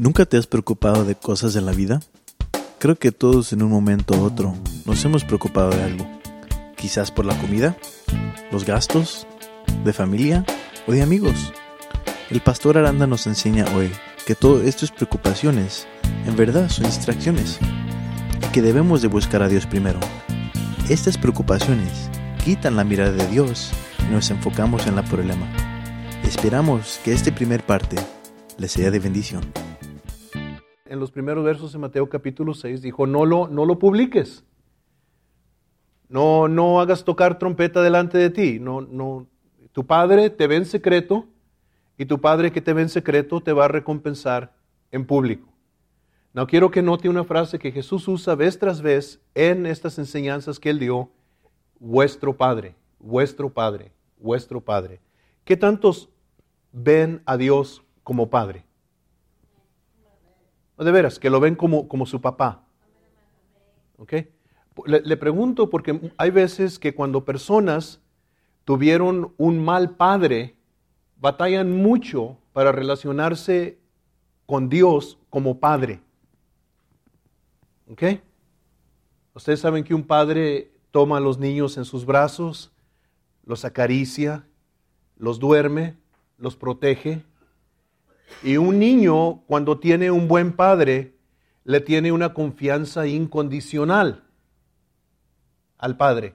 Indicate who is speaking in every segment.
Speaker 1: ¿Nunca te has preocupado de cosas en la vida? Creo que todos en un momento u otro nos hemos preocupado de algo. Quizás por la comida, los gastos, de familia o de amigos. El pastor Aranda nos enseña hoy que todo esto es preocupaciones, en verdad son distracciones, y que debemos de buscar a Dios primero. Estas preocupaciones quitan la mirada de Dios y nos enfocamos en el problema. Esperamos que esta primer parte les sea de bendición.
Speaker 2: En los primeros versos de Mateo capítulo 6 dijo, no lo, no lo publiques. No, no hagas tocar trompeta delante de ti. No, no, tu padre te ve en secreto y tu padre que te ve en secreto te va a recompensar en público. No quiero que note una frase que Jesús usa vez tras vez en estas enseñanzas que él dio, vuestro padre, vuestro padre, vuestro padre. ¿Qué tantos ven a Dios como padre? De veras, que lo ven como, como su papá. ¿Ok? Le, pregunto porque hay veces que cuando personas tuvieron un mal padre, batallan mucho para relacionarse con Dios como padre. ¿Ok? Ustedes saben que un padre toma a los niños en sus brazos, los acaricia, los duerme, los protege. Y un niño, cuando tiene un buen padre, le tiene una confianza incondicional al padre.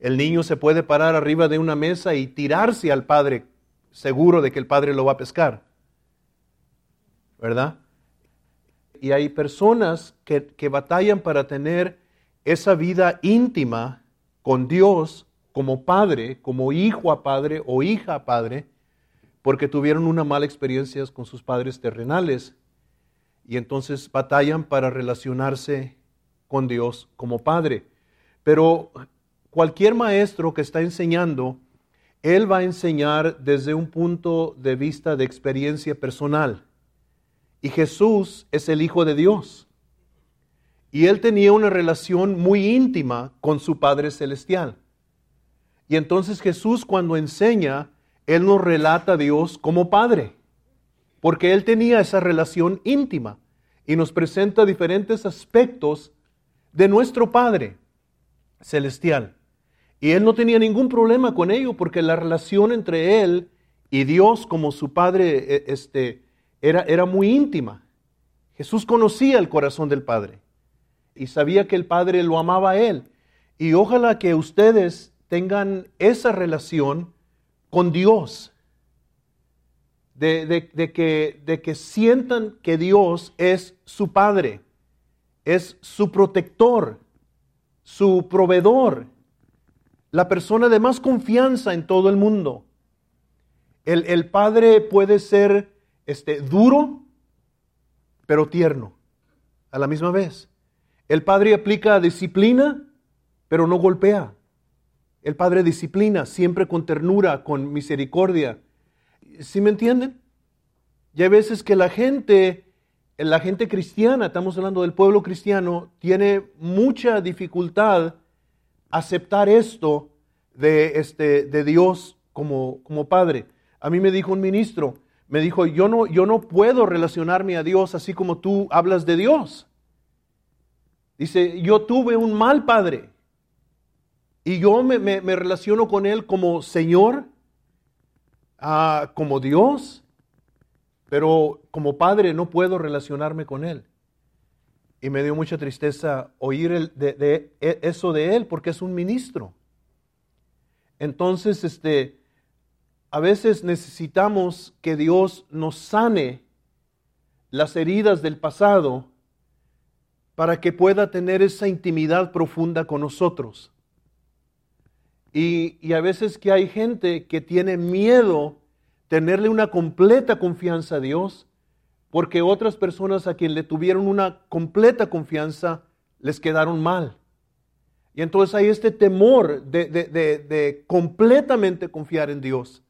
Speaker 2: El niño se puede parar arriba de una mesa y tirarse al padre, seguro de que el padre lo va a pescar. ¿Verdad? Y hay personas que, que batallan para tener esa vida íntima con Dios como padre, como hijo a padre o hija a padre, porque tuvieron una mala experiencia con sus padres terrenales. Y entonces batallan para relacionarse con Dios como padre. Pero cualquier maestro que está enseñando, él va a enseñar desde un punto de vista de experiencia personal. Y Jesús es el Hijo de Dios. Y él tenía una relación muy íntima con su Padre Celestial. Y entonces Jesús cuando enseña, él nos relata a Dios como Padre, porque él tenía esa relación íntima y nos presenta diferentes aspectos de nuestro Padre Celestial. Y él no tenía ningún problema con ello porque la relación entre él y Dios como su padre e, este, era, era muy íntima. Jesús conocía el corazón del Padre y sabía que el Padre lo amaba a él. Y ojalá que ustedes tengan esa relación con Dios, de, de, que, de que sientan que Dios es su Padre, es su protector, su proveedor, la persona de más confianza en todo el mundo. El, padre puede ser este, duro, pero tierno a la misma vez. El padre aplica disciplina, pero no golpea. El padre disciplina siempre con ternura, con misericordia. ¿Sí me entienden? Y hay veces que la gente, la gente cristiana, estamos hablando del pueblo cristiano, tiene mucha dificultad aceptar esto de, este, de Dios como, como Padre. A mí me dijo un ministro, me dijo, yo no, yo no puedo relacionarme a Dios así como tú hablas de Dios. Dice, yo tuve un mal padre y yo me, relaciono con Él como Señor, ah, como Dios, pero como padre no puedo relacionarme con Él. Y me dio mucha tristeza oír de, e, eso de él, porque es un ministro. Entonces, este, a veces necesitamos que Dios nos sane las heridas del pasado para que pueda tener esa intimidad profunda con nosotros. Y, a veces que hay gente que tiene miedo tenerle una completa confianza a Dios porque otras personas a quien le tuvieron una completa confianza les quedaron mal. Y entonces hay este temor de, completamente confiar en Dios,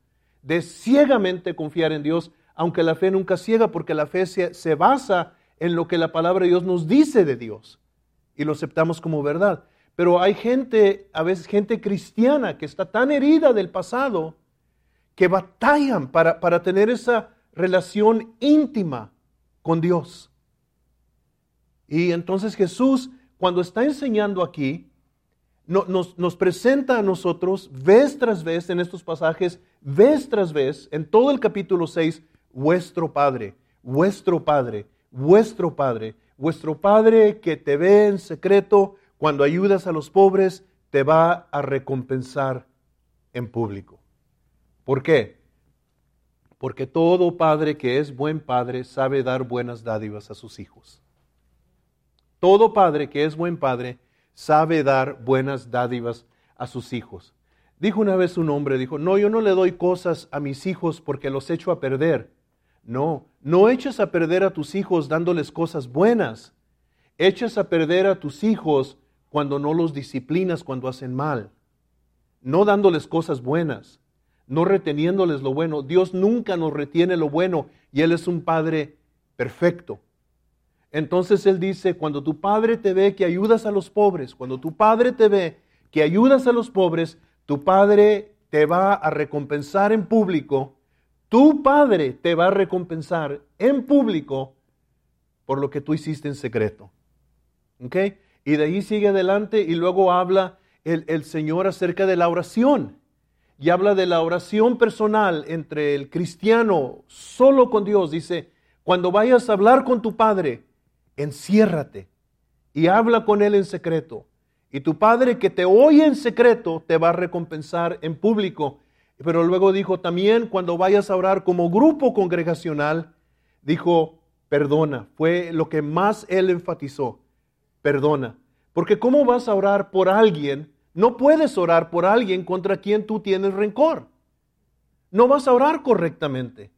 Speaker 2: de ciegamente confiar en Dios, aunque la fe nunca ciega, porque la fe se, se basa en lo que la palabra de Dios nos dice de Dios y lo aceptamos como verdad. Pero hay gente, a veces gente cristiana, que está tan herida del pasado, que batallan para, para tener esa relación íntima con Dios. Y entonces Jesús, cuando está enseñando aquí, nos, nos, presenta a nosotros vez tras vez en estos pasajes, vez tras vez, en todo el capítulo 6, vuestro Padre, vuestro Padre, vuestro Padre, vuestro Padre que te ve en secreto, cuando ayudas a los pobres, te va a recompensar en público. ¿Por qué? Porque todo padre que es buen padre sabe dar buenas dádivas a sus hijos. Todo padre que es buen padre sabe dar buenas dádivas a sus hijos. Dijo una vez un hombre, dijo, no, yo no le doy cosas a mis hijos porque los echo a perder. No, no eches a perder a tus hijos dándoles cosas buenas. Echas a perder a tus hijos cuando no los disciplinas cuando hacen mal. No dándoles cosas buenas, no reteniéndoles lo bueno. Dios nunca nos retiene lo bueno y Él es un Padre perfecto. Entonces Él dice, cuando tu Padre te ve que ayudas a los pobres, cuando tu Padre te ve que ayudas a los pobres, tu Padre te va a recompensar en público, tu Padre te va a recompensar en público por lo que tú hiciste en secreto. ¿Ok? Y de ahí sigue adelante y luego habla el, el Señor acerca de la oración. Y habla de la oración personal entre el cristiano solo con Dios. Dice, cuando vayas a hablar con tu Padre, enciérrate y habla con Él en secreto. Y tu Padre que te oye en secreto te va a recompensar en público. Pero luego dijo también, cuando vayas a orar como grupo congregacional, dijo, perdona. Fue lo que más Él enfatizó, perdona. Porque ¿cómo vas a orar por alguien? No puedes orar por alguien contra quien tú tienes rencor. No vas a orar correctamente.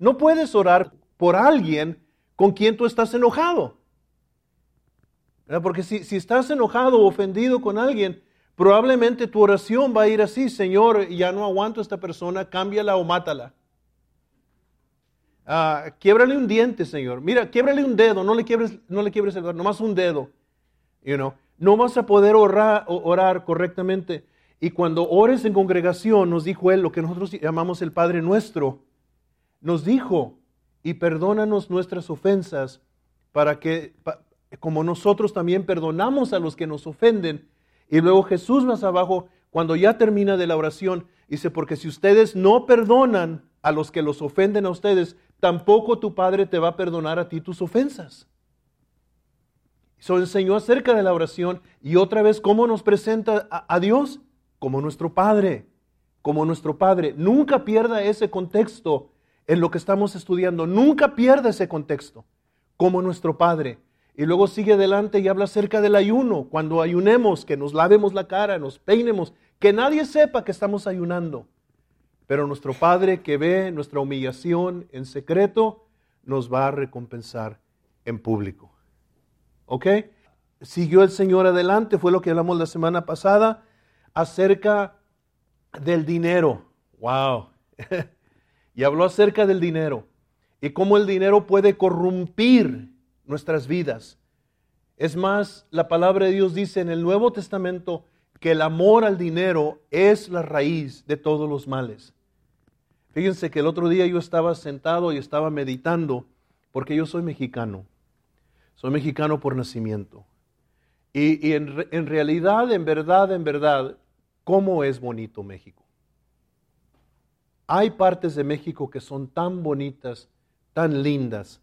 Speaker 2: No puedes orar por alguien con quien tú estás enojado. Porque si, si, estás enojado o ofendido con alguien, probablemente tu oración va a ir así, Señor, ya no aguanto a esta persona, cámbiala o mátala. Uh, quiebrale un diente, Señor. Mira, quiebrale un dedo, no le quiebres, no le quiebres el dedo, nomás un dedo. You know? No vas a poder orar, orar correctamente. Y cuando ores en congregación, nos dijo Él lo que nosotros llamamos el Padre Nuestro, nos dijo, y perdónanos nuestras ofensas para que, como nosotros también perdonamos a los que nos ofenden. Y luego Jesús más abajo, cuando ya termina de la oración, dice, porque si ustedes no perdonan a los que los ofenden a ustedes, tampoco tu Padre te va a perdonar a ti tus ofensas. Eso enseñó acerca de la oración y otra vez cómo nos presenta a, a Dios como nuestro Padre, como nuestro Padre. Nunca pierda ese contexto en lo que estamos estudiando. Nunca pierda ese contexto, como nuestro Padre. Y luego sigue adelante y habla acerca del ayuno. Cuando ayunemos, que nos lavemos la cara, nos peinemos, que nadie sepa que estamos ayunando. Pero nuestro Padre que ve nuestra humillación en secreto, nos va a recompensar en público. ¿Ok? Siguió el Señor adelante, fue lo que hablamos la semana pasada, acerca del dinero. ¡Wow! y habló acerca del dinero y cómo el dinero puede corrompir nuestras vidas. Es más, la palabra de Dios dice en el Nuevo Testamento que el amor al dinero es la raíz de todos los males. Fíjense que el otro día yo estaba sentado y estaba meditando, porque yo soy mexicano. Soy mexicano por nacimiento. Y, en, en realidad, en verdad, en verdad, ¿cómo es bonito México? Hay partes de México que son tan bonitas, tan lindas.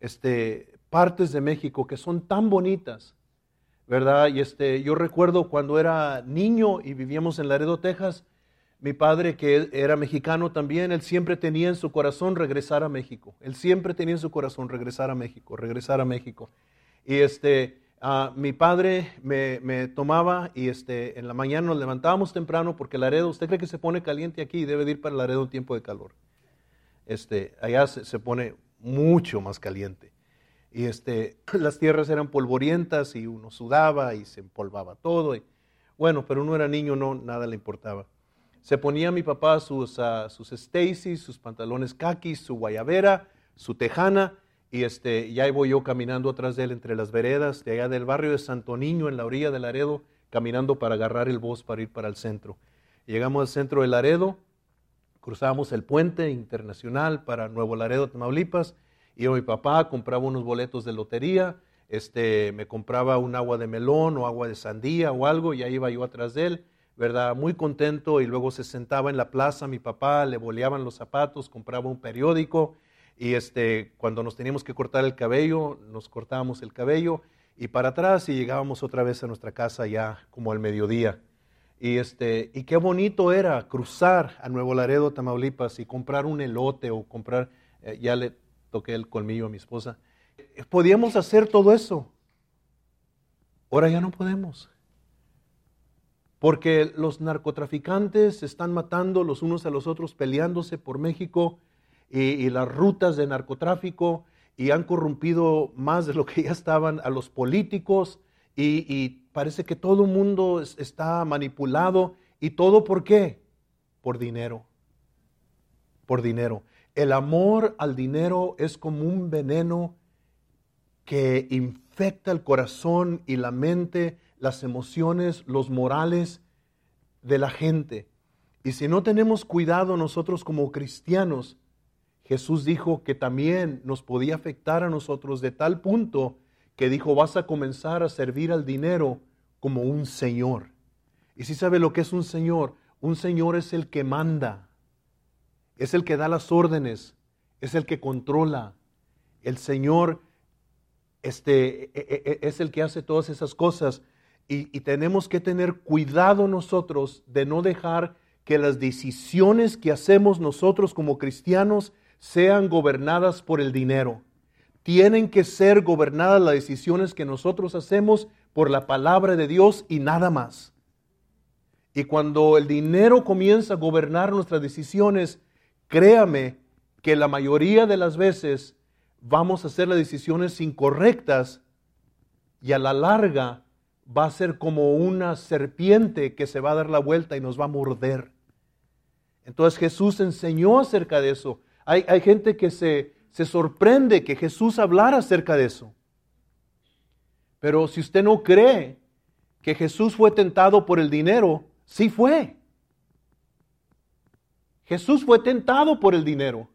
Speaker 2: Este, partes de México que son tan bonitas, ¿verdad? Y este, yo recuerdo cuando era niño y vivíamos en Laredo, Texas, mi padre, que era mexicano también, él siempre tenía en su corazón regresar a México. Él siempre tenía en su corazón regresar a México, regresar a México. Y este, Ah, mi padre me, tomaba y este, en la mañana nos levantábamos temprano porque Laredo, usted cree que se pone caliente aquí y debe ir para Laredo un tiempo de calor. Este, allá se, pone mucho más caliente. Y este, las tierras eran polvorientas y uno sudaba y se empolvaba todo. Bueno, pero uno era niño, no, nada le importaba. Se ponía mi papá sus, uh, sus Stacy, sus pantalones kakis, su guayabera, su tejana y este, ya voy yo caminando atrás de él entre las veredas de allá del barrio de Santo Niño, en la orilla de Laredo, caminando para agarrar el bus para ir para el centro. Llegamos al centro de Laredo, cruzamos el puente internacional para Nuevo Laredo, Tamaulipas, Iba mi papá, compraba unos boletos de lotería, este, me compraba un agua de melón o agua de sandía o algo, y ahí iba yo atrás de él, ¿verdad? Muy contento, y luego se sentaba en la plaza mi papá, le boleaban los zapatos, compraba un periódico, y este, cuando nos teníamos que cortar el cabello, nos cortábamos el cabello, y para atrás, y llegábamos otra vez a nuestra casa ya como al mediodía. Y, este, y qué bonito era cruzar a Nuevo Laredo, Tamaulipas, y comprar un elote o comprar, eh, ya le toqué el colmillo a mi esposa, podíamos hacer todo eso. Ahora ya no podemos. Porque los narcotraficantes están matando los unos a los otros, peleándose por México y, las rutas de narcotráfico y han corrompido más de lo que ya estaban a los políticos y, parece que todo el mundo está manipulado y todo por qué? Por dinero. Por dinero. El amor al dinero es como un veneno que infecta el corazón y la mente, las emociones, los morales de la gente. Y si no tenemos cuidado nosotros como cristianos, Jesús dijo que también nos podía afectar a nosotros de tal punto que dijo, vas a comenzar a servir al dinero como un señor. Y si sabe lo que es un señor, un señor es el que manda, es el que da las órdenes, es el que controla. El Señor este, e, e, e, es el que hace todas esas cosas y, tenemos que tener cuidado nosotros de no dejar que las decisiones que hacemos nosotros como cristianos sean gobernadas por el dinero. Tienen que ser gobernadas las decisiones que nosotros hacemos por la palabra de Dios y nada más. Y cuando el dinero comienza a gobernar nuestras decisiones, créame que la mayoría de las veces vamos a hacer las decisiones incorrectas y a la larga va a ser como una serpiente que se va a dar la vuelta y nos va a morder. Entonces Jesús enseñó acerca de eso. Hay, hay gente que se, se sorprende que Jesús hablara acerca de eso. Pero si usted no cree que Jesús fue tentado por el dinero, sí fue. Jesús fue tentado por el dinero.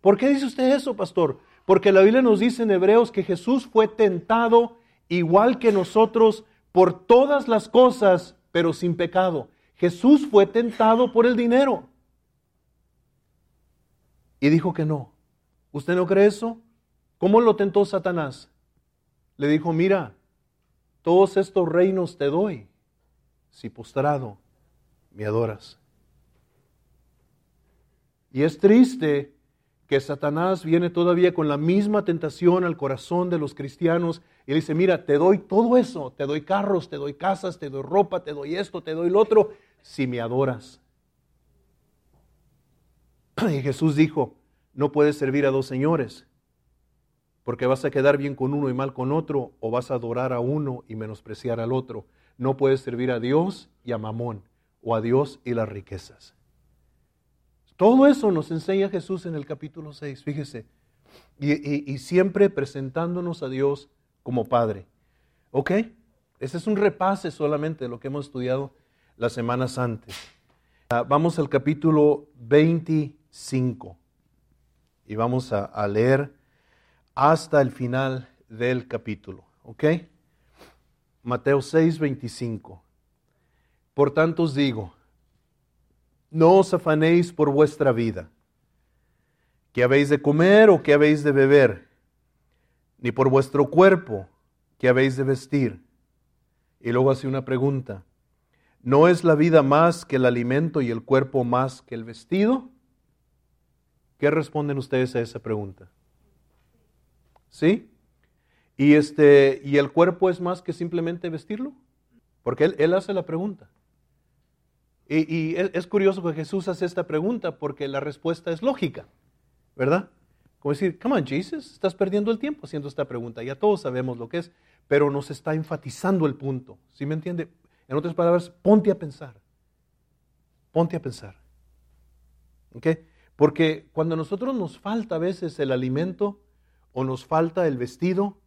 Speaker 2: ¿Por qué dice usted eso, pastor? Porque la Biblia nos dice en Hebreos que Jesús fue tentado igual que nosotros por todas las cosas, pero sin pecado. Jesús fue tentado por el dinero. Y dijo que no. ¿Usted no cree eso? ¿Cómo lo tentó Satanás? Le dijo, mira, todos estos reinos te doy si postrado me adoras. Y es triste que Satanás viene todavía con la misma tentación al corazón de los cristianos y dice, mira, te doy todo eso, te doy carros, te doy casas, te doy ropa, te doy esto, te doy lo otro, si me adoras. Y Jesús dijo, no puedes servir a dos señores, porque vas a quedar bien con uno y mal con otro, o vas a adorar a uno y menospreciar al otro. No puedes servir a Dios y a Mamón, o a Dios y las riquezas. Todo eso nos enseña Jesús en el capítulo 6, fíjese. Y, siempre presentándonos a Dios como Padre. ¿Ok? Ese es un repase solamente de lo que hemos estudiado las semanas antes. Ah, vamos al capítulo 25 y vamos a, a leer hasta el final del capítulo. ¿Ok? Mateo 6, 25. Por tanto os digo, no os afanéis por vuestra vida, qué habéis de comer o qué habéis de beber, ni por vuestro cuerpo, qué habéis de vestir. Y luego hace una pregunta, ¿no es la vida más que el alimento y el cuerpo más que el vestido? ¿Qué responden ustedes a esa pregunta? ¿Sí? Y, este, ¿Y el cuerpo es más que simplemente vestirlo? Porque él, él hace la pregunta. Y, es curioso que Jesús hace esta pregunta porque la respuesta es lógica, ¿verdad? Como decir, come on, Jesus, estás perdiendo el tiempo haciendo esta pregunta. Ya todos sabemos lo que es, pero nos está enfatizando el punto. ¿Sí me entiende? En otras palabras, ponte a pensar. Ponte a pensar. ¿Ok? Porque cuando a nosotros nos falta a veces el alimento o nos falta el vestido,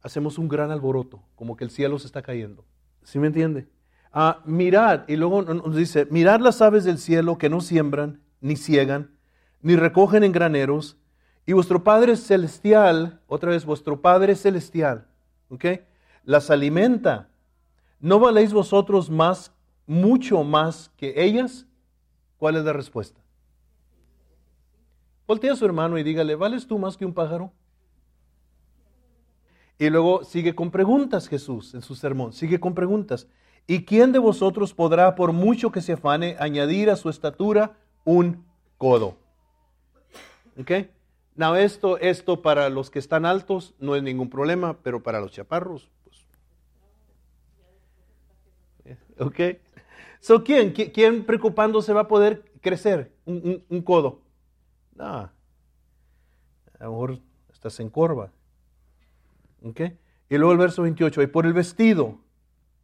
Speaker 2: hacemos un gran alboroto, como que el cielo se está cayendo. ¿Sí me entiende? Ah, mirad, y luego nos dice, mirad las aves del cielo que no siembran, ni ciegan, ni recogen en graneros, Y vuestro Padre Celestial, otra vez, vuestro Padre Celestial, ¿ok? Las alimenta. ¿No valéis vosotros más, mucho más que ellas? ¿Cuál es la respuesta? Voltea a su hermano y dígale, ¿vales tú más que un pájaro? Y luego sigue con preguntas Jesús en su sermón, sigue con preguntas. ¿Y quién de vosotros podrá, por mucho que se afane, añadir a su estatura un codo? ¿Ok? Now, esto, esto para los que están altos no es ningún problema, pero para los chaparros, pues. ¿Ok? So, ¿quién, quién preocupándose va a poder crecer un, codo? No. A lo mejor estás en corva. Y luego el verso 28, y por el vestido,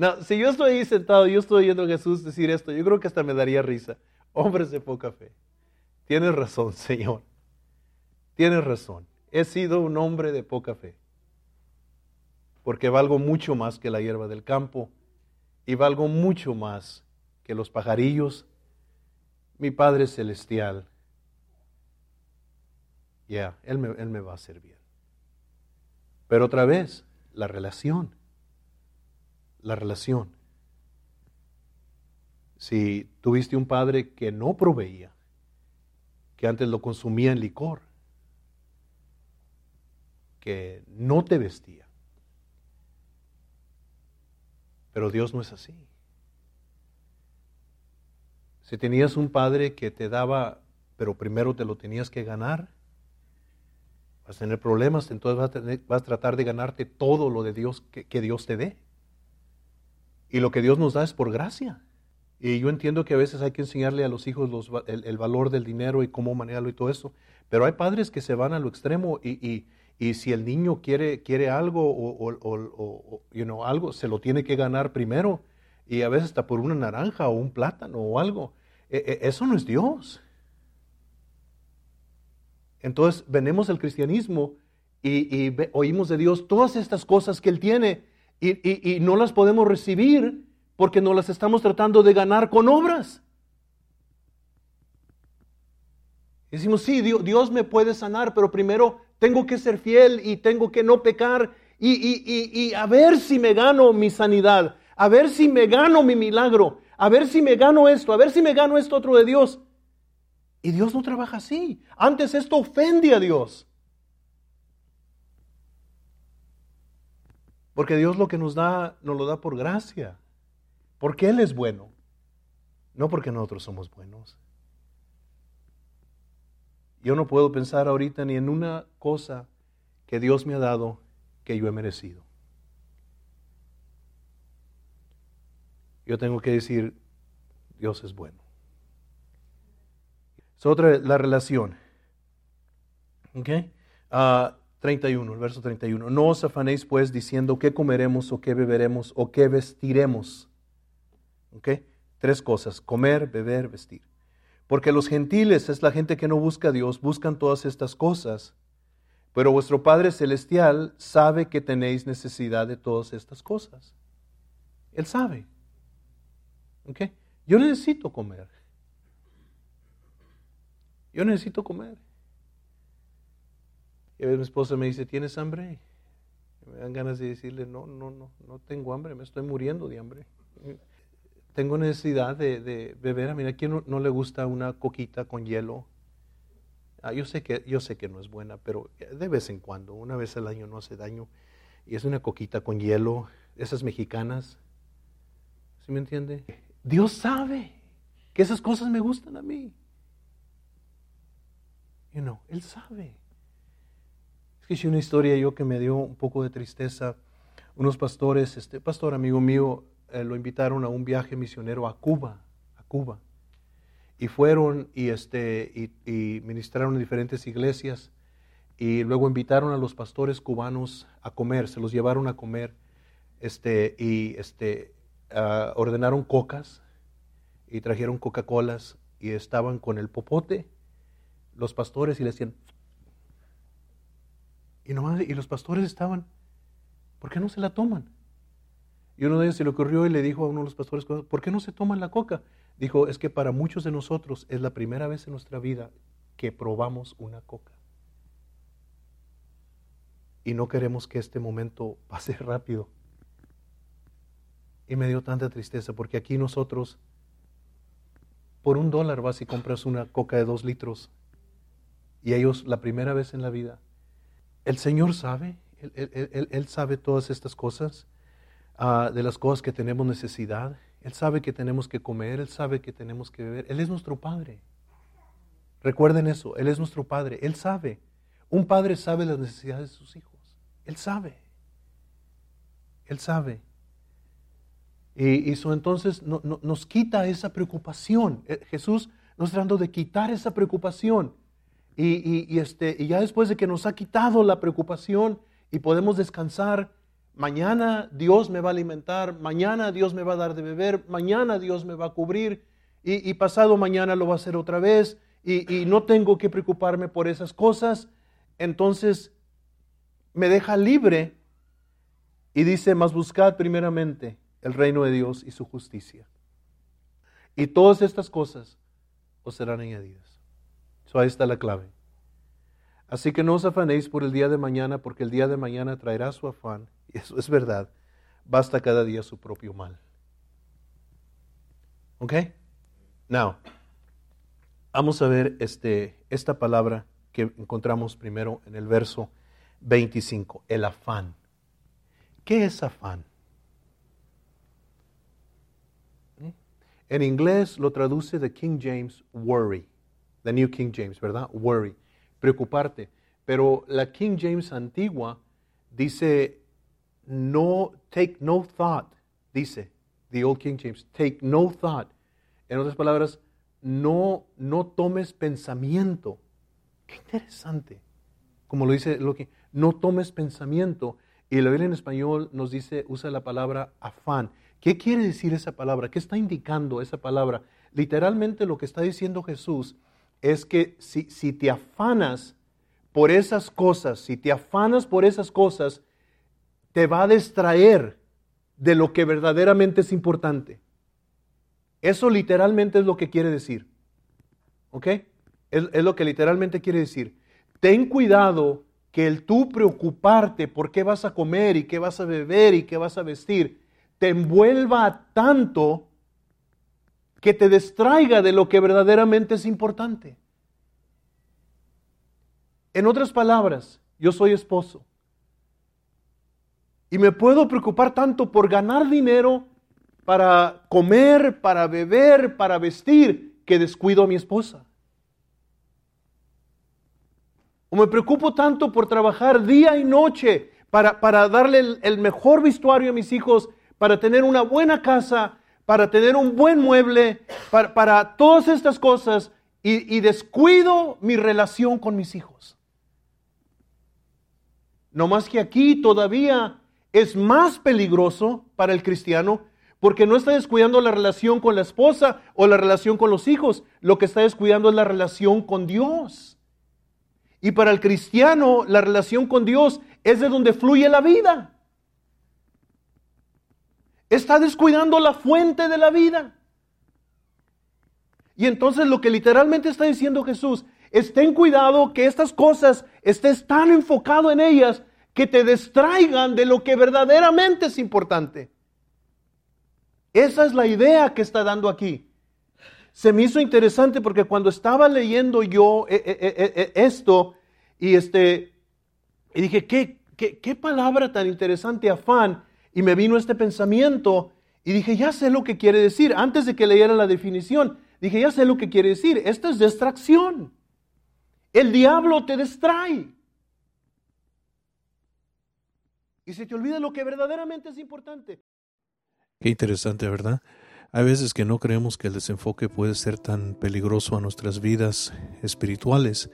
Speaker 2: No, si yo estoy ahí sentado yo estoy oyendo a Jesús decir esto, yo creo que hasta me daría risa. Hombres de poca fe. Tienes razón, Señor. Tienes razón. He sido un hombre de poca fe. Porque valgo mucho más que la hierba del campo y valgo mucho más que los pajarillos. Mi Padre Celestial. Ya, él, me, él me va a servir. Pero otra vez, la relación la relación. Si tuviste un padre que no proveía, que antes lo consumía en licor, que no te vestía, pero Dios no es así. Si tenías un padre que te daba, pero primero te lo tenías que ganar, vas a tener problemas, entonces vas a, tener, vas a tratar de ganarte todo lo de Dios que, que Dios te dé. Y lo que Dios nos da es por gracia. Y yo entiendo que a veces hay que enseñarle a los hijos el, valor del dinero y cómo manejarlo y todo eso. Pero hay padres que se van a lo extremo y, si el niño quiere, quiere algo o, you know, algo, se lo tiene que ganar primero. Y a veces hasta por una naranja o un plátano o algo. E, e, eso no es Dios. Entonces venimos al cristianismo y, y oímos de Dios todas estas cosas que Él tiene y, no las podemos recibir porque no las estamos tratando de ganar con obras. decimos, sí, Dios, me puede sanar, pero primero tengo que ser fiel y tengo que no pecar y, y, a ver si me gano mi sanidad, a ver si me gano mi milagro, a ver si me gano esto, a ver si me gano esto otro de Dios. Y Dios no trabaja así. Antes esto ofende a Dios. Porque Dios lo que nos da, nos lo da por gracia. Porque Él es bueno. No porque nosotros somos buenos. Yo no puedo pensar ahorita ni en una cosa que Dios me ha dado que yo he merecido. Yo tengo que decir, Dios es bueno. Es otra, la relación. ¿Ok? Uh, 31, el verso 31. No os afanéis pues diciendo qué comeremos o qué beberemos o qué vestiremos. ¿Ok? Tres cosas, comer, beber, vestir. Porque los gentiles es la gente que no busca a Dios, buscan todas estas cosas. Pero vuestro Padre Celestial sabe que tenéis necesidad de todas estas cosas. Él sabe. ¿Ok? Yo necesito comer. Yo necesito comer. Y a veces mi esposa me dice, ¿tienes hambre? me dan ganas de decirle, no, no, no, no tengo hambre, me estoy muriendo de hambre. Tengo necesidad de, beber. Mira, ¿a quién no, le gusta una coquita con hielo? Ah, yo, sé que, yo sé que no es buena, pero de vez en cuando, una vez al año no hace daño. Y es una coquita con hielo, esas mexicanas. ¿Sí me entiende? Dios sabe que esas cosas me gustan a mí. You know, Él sabe. Hice una historia yo que me dio un poco de tristeza. Unos pastores, este pastor amigo mío, eh, lo invitaron a un viaje misionero a Cuba, a Cuba. Y fueron y, este, y, ministraron en diferentes iglesias. y luego invitaron a los pastores cubanos a comer, se los llevaron a comer este, y este, ah, ordenaron cocas y trajeron Coca-Colas y estaban con el popote los pastores y le decían, y, los pastores estaban, ¿por qué no se la toman? Y uno de ellos se le ocurrió y le dijo a uno de los pastores, ¿por qué no se toman la coca? Dijo, es que para muchos de nosotros es la primera vez en nuestra vida que probamos una coca. Y no queremos que este momento pase rápido. Y me dio tanta tristeza porque aquí nosotros, por un dólar vas y compras una coca de dos litros. Y ellos la primera vez en la vida. El Señor sabe, Él, sabe todas estas cosas, ah, de las cosas que tenemos necesidad. Él sabe que tenemos que comer, Él sabe que tenemos que beber. Él es nuestro Padre. Recuerden eso, Él es nuestro Padre, Él sabe. Un padre sabe las necesidades de sus hijos. Él sabe. Él sabe. Y, eso entonces nos quita esa preocupación. Eh, Jesús nos tratando de quitar esa preocupación. Y, este, y ya después de que nos ha quitado la preocupación y podemos descansar, Mañana Dios me va a alimentar, mañana Dios me va a dar de beber, mañana Dios me va a cubrir y, pasado mañana lo va a hacer otra vez y, no tengo que preocuparme por esas cosas. Entonces me deja libre y dice, más buscad primeramente el reino de Dios y su justicia. Y todas estas cosas os serán añadidas. So, ahí está la clave. Así que no os afanéis por el día de mañana, porque el día de mañana traerá su afán y eso es verdad, basta cada día su propio mal. ¿Ok? Now, vamos a ver este, esta palabra que encontramos primero en el verso 25, el afán. ¿Qué es afán? En inglés lo traduce de King James worry, the New King James, ¿verdad? Worry, preocuparte. Pero la King James antigua dice no, take no thought, dice the Old King James, take no thought. En otras palabras, no, no tomes pensamiento. Qué interesante. Como lo dice lo que, no tomes pensamiento. Y la Biblia en español nos dice, usa la palabra afán. ¿Qué quiere decir esa palabra? ¿Qué está indicando esa palabra? Literalmente lo que está diciendo Jesús es que si, si te afanas por esas cosas, si te afanas por esas cosas, te va a distraer de lo que verdaderamente es importante. Eso literalmente es lo que quiere decir. ¿Ok? Es, lo que literalmente quiere decir. Ten cuidado que el tú preocuparte por qué vas a comer y qué vas a beber y qué vas a vestir, te envuelva tanto que te distraiga de lo que verdaderamente es importante. En otras palabras, yo soy esposo. Y me puedo preocupar tanto por ganar dinero para comer, para beber, para vestir, que descuido a mi esposa. O me preocupo tanto por trabajar día y noche para, para darle el, mejor vestuario a mis hijos, para tener una buena casa, para tener un buen mueble, para, todas estas cosas, y, descuido mi relación con mis hijos. No más que aquí todavía es más peligroso para el cristiano porque no está descuidando la relación con la esposa o la relación con los hijos, lo que está descuidando es la relación con Dios. Y para el cristiano la relación con Dios es de donde fluye la vida. Está descuidando la fuente de la vida. Y entonces lo que literalmente está diciendo Jesús es ten cuidado que estas cosas estés tan enfocado en ellas que te distraigan de lo que verdaderamente es importante. Esa es la idea que está dando aquí. Se me hizo interesante porque cuando estaba leyendo yo eh, eh, eh, esto y este y dije, ¿qué, qué, palabra tan interesante, afán. Y me vino este pensamiento y dije, ya sé lo que quiere decir. Antes de que leyera la definición, dije, ya sé lo que quiere decir. Esto es distracción. El diablo te distrae. y se te olvida lo que verdaderamente es importante.
Speaker 1: Qué interesante, ¿verdad? Hay veces que no creemos que el desenfoque puede ser tan peligroso a nuestras vidas espirituales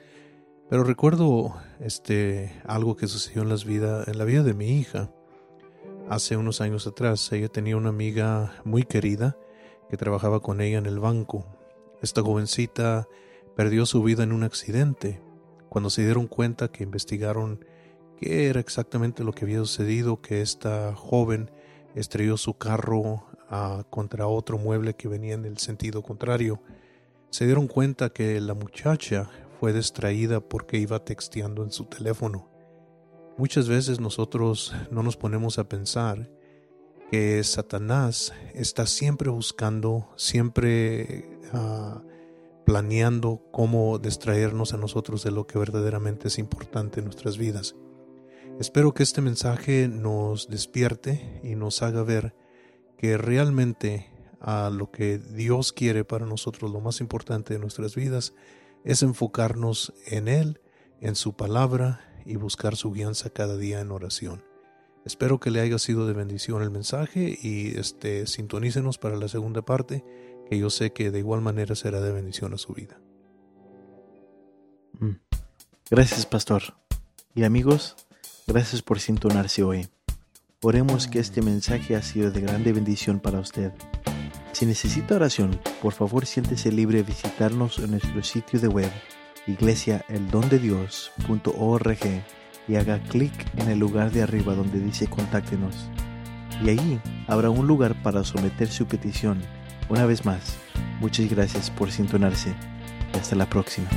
Speaker 2: Pero recuerdo este algo que sucedió en, las vida, en la vida de mi hija. Hace unos años atrás, ella tenía una amiga muy querida que trabajaba con ella en el banco. Esta jovencita perdió su vida en un accidente. Cuando se dieron cuenta que investigaron qué era exactamente lo que había sucedido, que esta joven estrelló su carro ah, contra otro mueble que venía en el sentido contrario, se dieron cuenta que la muchacha fue distraída porque iba texteando en su teléfono. Muchas veces nosotros no nos ponemos a pensar que Satanás está siempre buscando, siempre uh, planeando cómo distraernos a nosotros de lo que verdaderamente es importante en nuestras vidas. Espero que este mensaje nos despierte y nos haga ver que realmente a lo que Dios quiere para nosotros, lo más importante de nuestras vidas, es enfocarnos en Él, en su palabra y buscar su guianza cada día en oración. Espero que le haya sido de bendición el mensaje y este sintonícenos para la segunda parte que yo sé que de igual manera será de bendición a su vida.
Speaker 1: Mm. Gracias, pastor. Y amigos, gracias por sintonarse hoy. Oremos que este mensaje ha sido de grande bendición para usted. Si necesita oración, por favor siéntese libre de visitarnos en nuestro sitio de web iglesiaeldondedios.org y haga clic en el lugar de arriba donde dice contáctenos. Y ahí habrá un lugar para someter su petición una vez más, muchas gracias por sintonarse y hasta la próxima.